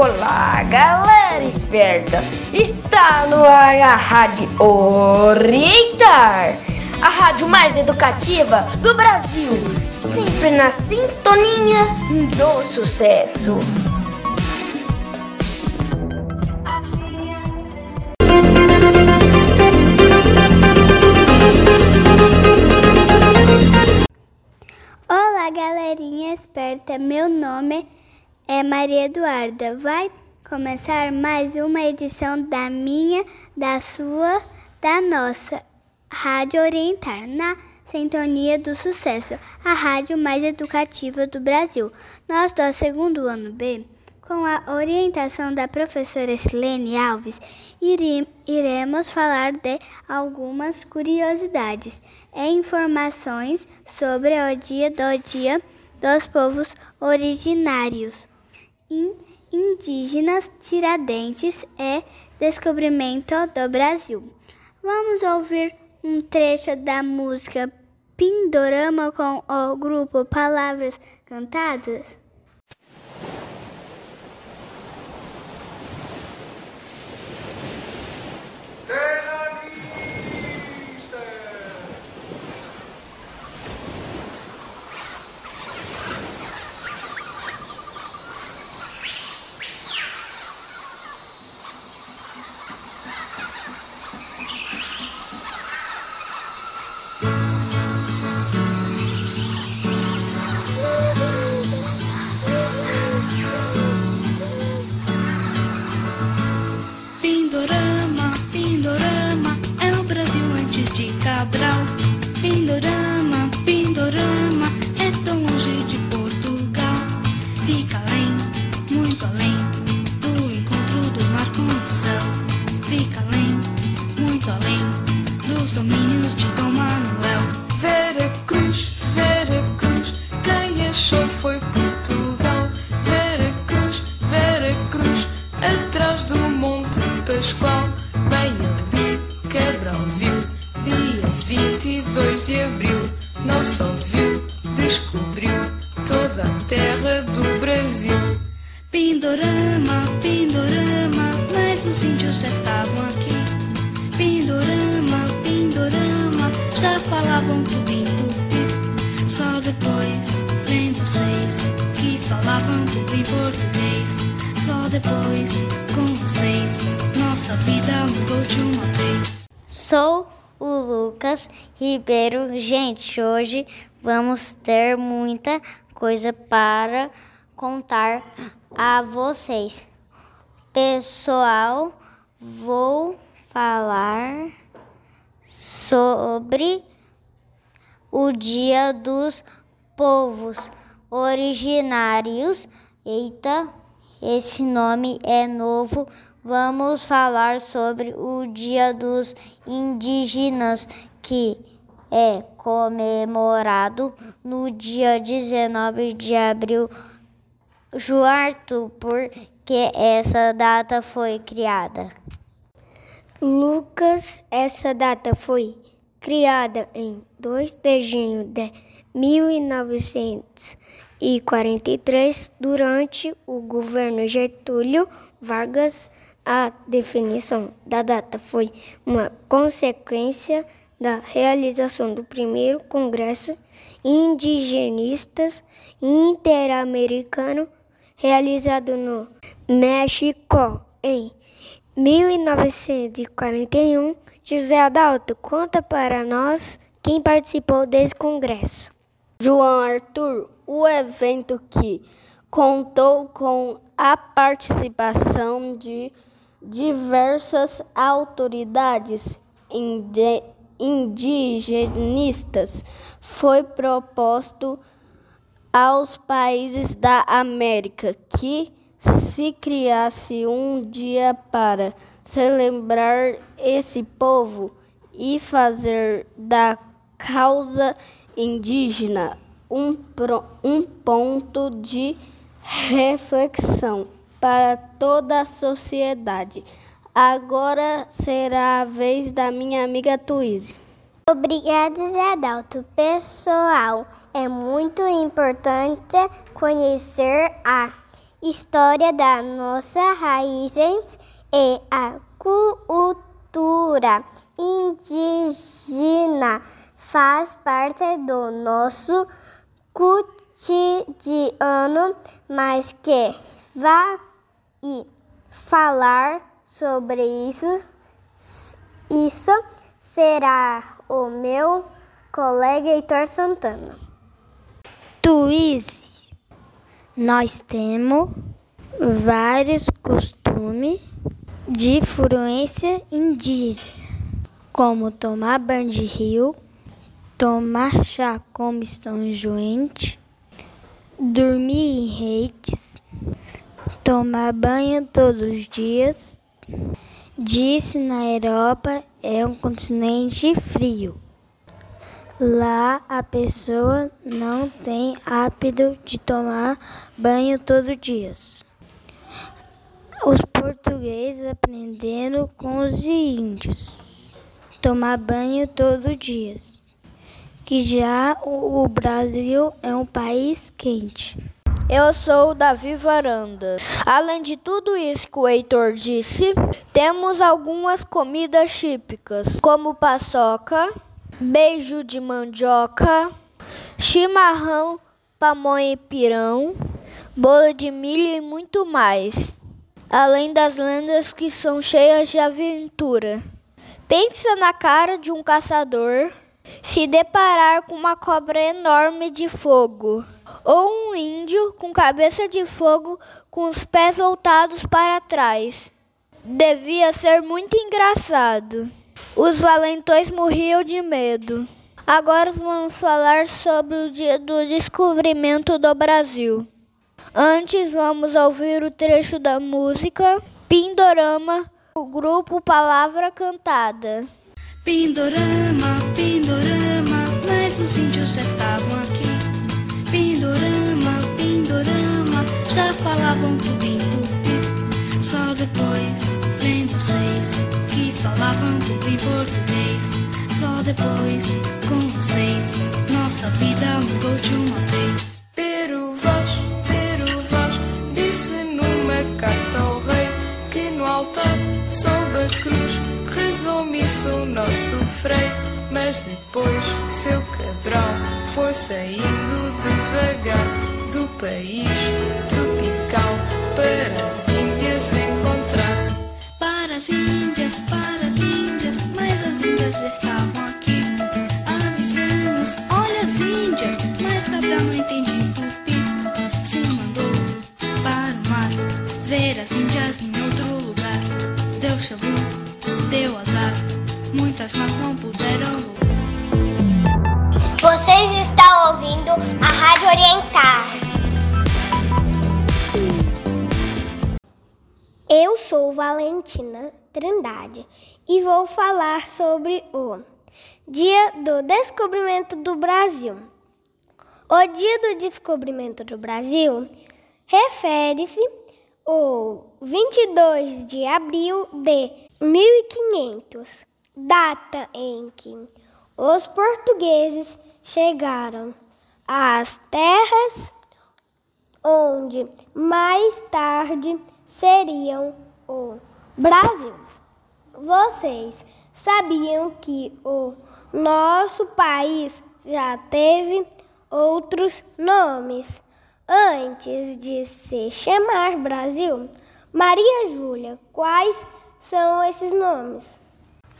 Olá, galera esperta! Está no ar a Rádio Orientar, a rádio mais educativa do Brasil, sempre na sintonia do sucesso. Olá, galerinha esperta. Meu nome é Maria Eduarda. Vai começar mais uma edição da minha, da sua, da nossa Rádio Orientar, na Sintonia do Sucesso, a rádio mais educativa do Brasil. Nós do segundo ano B, com a orientação da professora Silene Alves, iremos falar de algumas curiosidades e informações sobre o dia do Dia dos Povos Originários Indígenas Tiradentes e Descobrimento do Brasil. Vamos ouvir um trecho da música Pindorama com o grupo Palavras Cantadas? foi Sou o Lucas Ribeiro. Gente, hoje vamos ter muita coisa para contar a vocês. Pessoal, vou falar sobre o Dia dos Povos Originários. Eita, esse nome é novo vamos falar sobre o Dia dos Indígenas, que é comemorado no dia 19 de abril. Joarto, por que essa data foi criada? Lucas, essa data foi criada em 2 de junho de 1943, durante o governo Getúlio Vargas a definição da data foi uma consequência da realização do primeiro Congresso Indigenistas Interamericano realizado no México em 1941. José Adalto, conta para nós quem participou desse congresso. João Arthur, o evento que contou com a participação de diversas autoridades indigenistas foi proposto aos países da América que se criasse um dia para celebrar esse povo e fazer da causa indígena um, um ponto de reflexão para toda a sociedade. Agora será a vez da minha amiga Tuíse. Obrigada, Zé Adalto. Pessoal, é muito importante conhecer a história das nossas raízes e a cultura indígena faz parte do nosso cotidiano, mas que vai falar sobre isso, isso será o meu colega Heitor Santana. Tuiz, nós temos vários costumes de influência indígena, como tomar banho de rio, tomar chá como São Joente, dormir em redes, tomar banho todos os dias. Disse na Europa é um continente frio. Lá a pessoa não tem hábito de tomar banho todos os dias. Os portugueses aprenderam com os índios tomar banho todos os dias. Que já o Brasil é um país quente. Eu sou o Davi Varanda. Além de tudo isso que o Heitor disse, temos algumas comidas típicas, como paçoca, beijo de mandioca, chimarrão, pamonha e pirão, bolo de milho e muito mais. Além das lendas que são cheias de aventura. Pensa na cara de um caçador se deparar com uma cobra enorme de fogo, ou um índio com cabeça de fogo com os pés voltados para trás. Devia ser muito engraçado. Os valentões morriam de medo. Agora vamos falar sobre o dia do descobrimento do Brasil. Antes, vamos ouvir o trecho da música Pindorama, o grupo Palavra Cantada. Pindorama, Pindorama, mas os índios já estavam aqui. Pindorama, Pindorama, já falavam tudo em tupi. Só depois vem vocês que falavam tudo em português. Só depois com vocês nossa vida mudou de uma vez. O nosso frei. Mas depois seu Cabral foi saindo devagar do país tropical para as Índias encontrar. Para as Índias, para as Índias, mas as Índias já estavam aqui. Avisamos, olha as Índias, mas Cabral não entende muitas nós não puderam. Vocês estão ouvindo a Rádio Orientar. Eu sou Valentina Trindade e vou falar sobre o Dia do Descobrimento do Brasil. O Dia do Descobrimento do Brasil refere-se ao 22 de abril de 1500, data em que os portugueses chegaram às terras onde mais tarde seriam o Brasil. Vocês sabiam que o nosso país já teve outros nomes antes de se chamar Brasil? Maria Júlia, quais são esses nomes?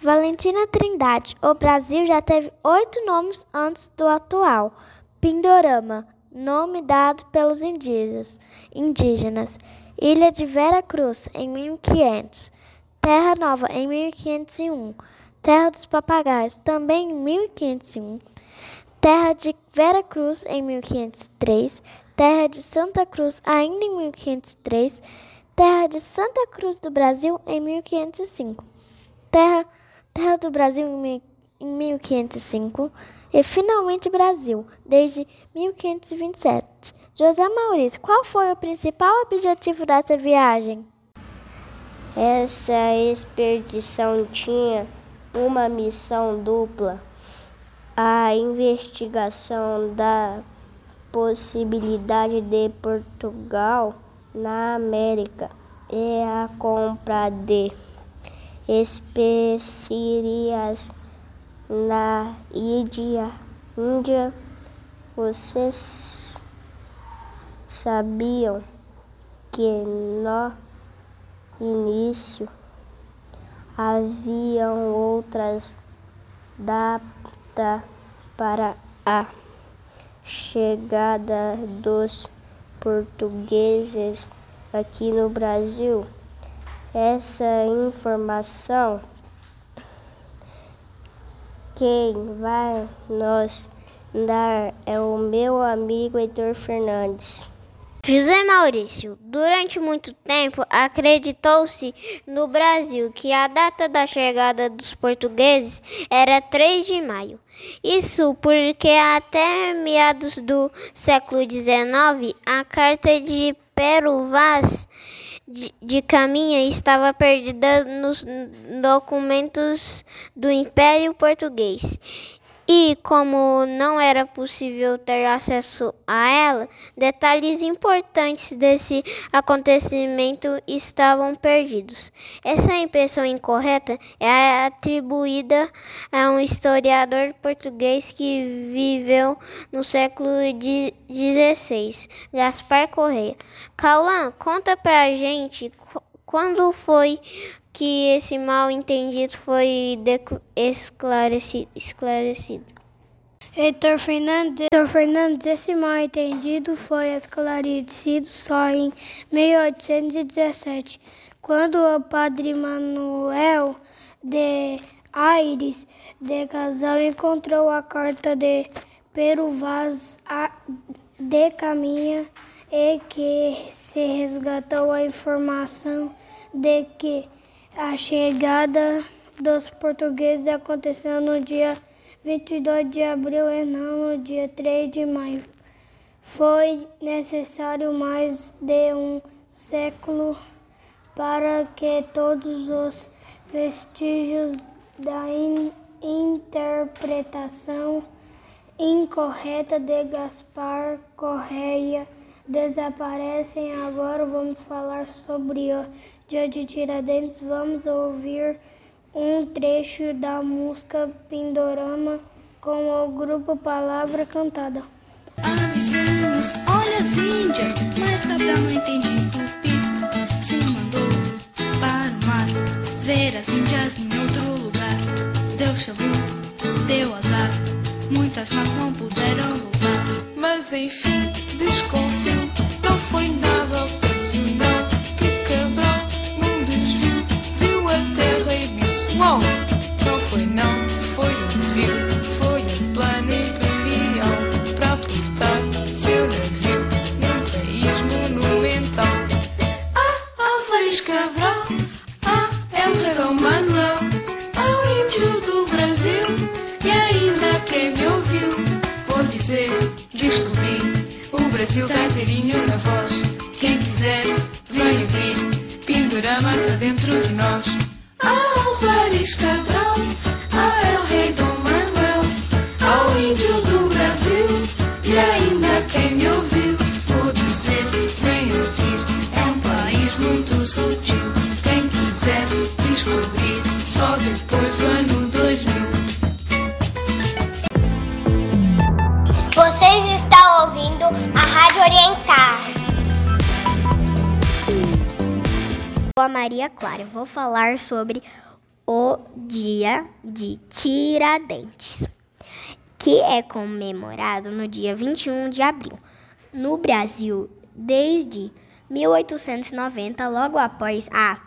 Valentina Trindade, o Brasil já teve oito nomes antes do atual. Pindorama, nome dado pelos indígenas. indígenas. Ilha de Vera Cruz, em 1500. Terra Nova, em 1501. Terra dos Papagaios, também em 1501. Terra de Vera Cruz, em 1503. Terra de Santa Cruz, ainda em 1503. Terra de Santa Cruz do Brasil, em 1505. Terra, terra do Brasil, em mil- em 1505. E finalmente Brasil, desde 1527. José Maurício, qual foi o principal objetivo dessa viagem? Essa expedição tinha uma missão dupla: a investigação da possibilidade de Portugal na América e a compra de especiarias na Índia. Índia. Vocês sabiam que no início haviam outras datas para a chegada dos portugueses aqui no Brasil. Essa informação quem vai nos dar é o meu amigo Heitor Fernandes. José Maurício, durante muito tempo acreditou-se no Brasil que a data da chegada dos portugueses era 3 de maio. Isso porque até meados do século XIX a carta de Pero Vaz de, de Caminha estava perdida nos documentos do Império Português e, como não era possível ter acesso a ela, detalhes importantes desse acontecimento estavam perdidos. Essa impressão incorreta é atribuída a um historiador português que viveu no século XVI, Gaspar Correia. Cauã, conta pra gente quando foi que esse mal entendido foi esclarecido. esclarecido. Heitor Fernandes, Heitor Fernandes, esse mal entendido foi esclarecido só em 1817, quando o padre Manuel de Aires de Casal encontrou a carta de Pero Vaz de Caminha e que se resgatou a informação de que a chegada dos portugueses aconteceu no dia 22 de abril e não no dia 3 de maio. Foi necessário mais de um século para que todos os vestígios da in interpretação incorreta de Gaspar Correia desaparecem. Agora vamos falar sobre o Dia de Tiradentes, vamos ouvir um trecho da música Pindorama com o grupo Palavra Cantada. Avisamos, olha as índias, mas Cabral não entendi tupi. Se mandou para o mar ver as índias em outro lugar. Deu chabu, deu azar, muitas nós não puderam voltar. Mas enfim, desconfio, não foi nada ocasional. Muito sutil. Quem quiser descobrir, só depois do ano 2000. Vocês estão ouvindo a Rádio Orientar. Sou a Maria Clara, vou falar sobre o Dia de Tiradentes, que é comemorado no dia 21 de abril. No Brasil, desde 1890, logo após a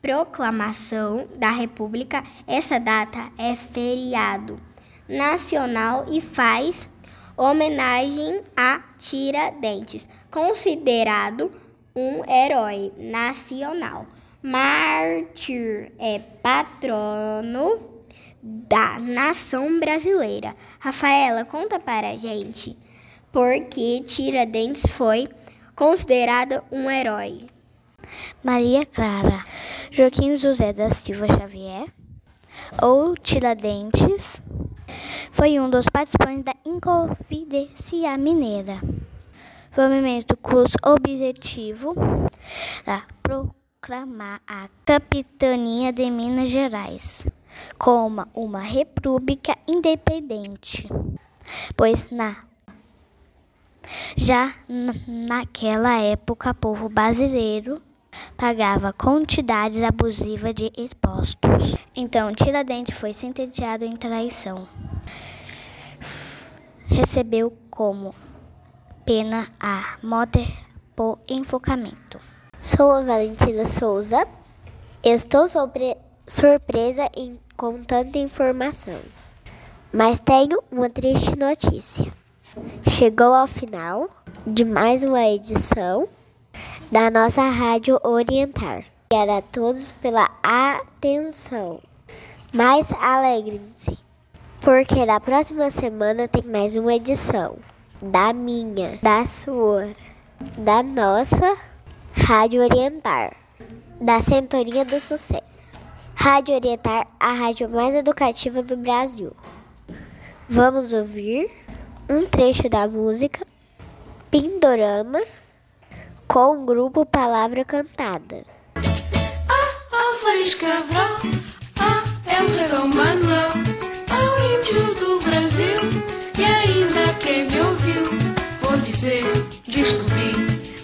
proclamação da República, essa data é feriado nacional e faz homenagem a Tiradentes, considerado um herói nacional. Mártir é patrono da nação brasileira. Rafaela, conta para a gente por que Tiradentes foi considerado um herói. Maria Clara, Joaquim José da Silva Xavier, ou Tiradentes, foi um dos participantes da Inconfidência Mineira movimento cujo objetivo era proclamar a capitania de Minas Gerais como uma república independente, pois na já naquela época o povo brasileiro pagava quantidades abusivas de expostos. Então, Tiradentes foi sentenciado em traição. Recebeu como pena a morte por enforcamento. Sou a Valentina Souza. Estou sobre, surpresa em, com tanta informação. Mas tenho uma triste notícia. Chegou ao final de mais uma edição da nossa Rádio Orientar. Obrigada a todos pela atenção. Mas alegrem-se, porque na próxima semana tem mais uma edição da minha, da sua, da nossa Rádio Orientar, da Centoria do Sucesso. Rádio Orientar, a rádio mais educativa do Brasil. Vamos ouvir um trecho da música Pindorama com o grupo Palavra Cantada. Ah, Álvares Cabral, ah, é o Dom Manuel, ah, índio do Brasil, e ainda quem me ouviu, vou dizer, descobri,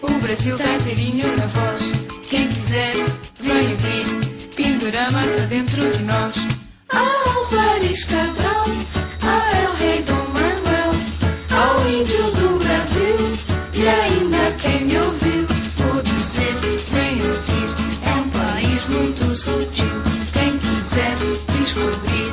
o Brasil tá inteirinho na voz, quem quiser, vem ouvir, Pindorama tá dentro de nós. Ah, Álvares Cabral, ah, é o rei Dom Manuel, ah, o índio do Brasil, e ainda quem me ouviu, vou dizer, vem ouvir. É um país muito sutil. Quem quiser descobrir,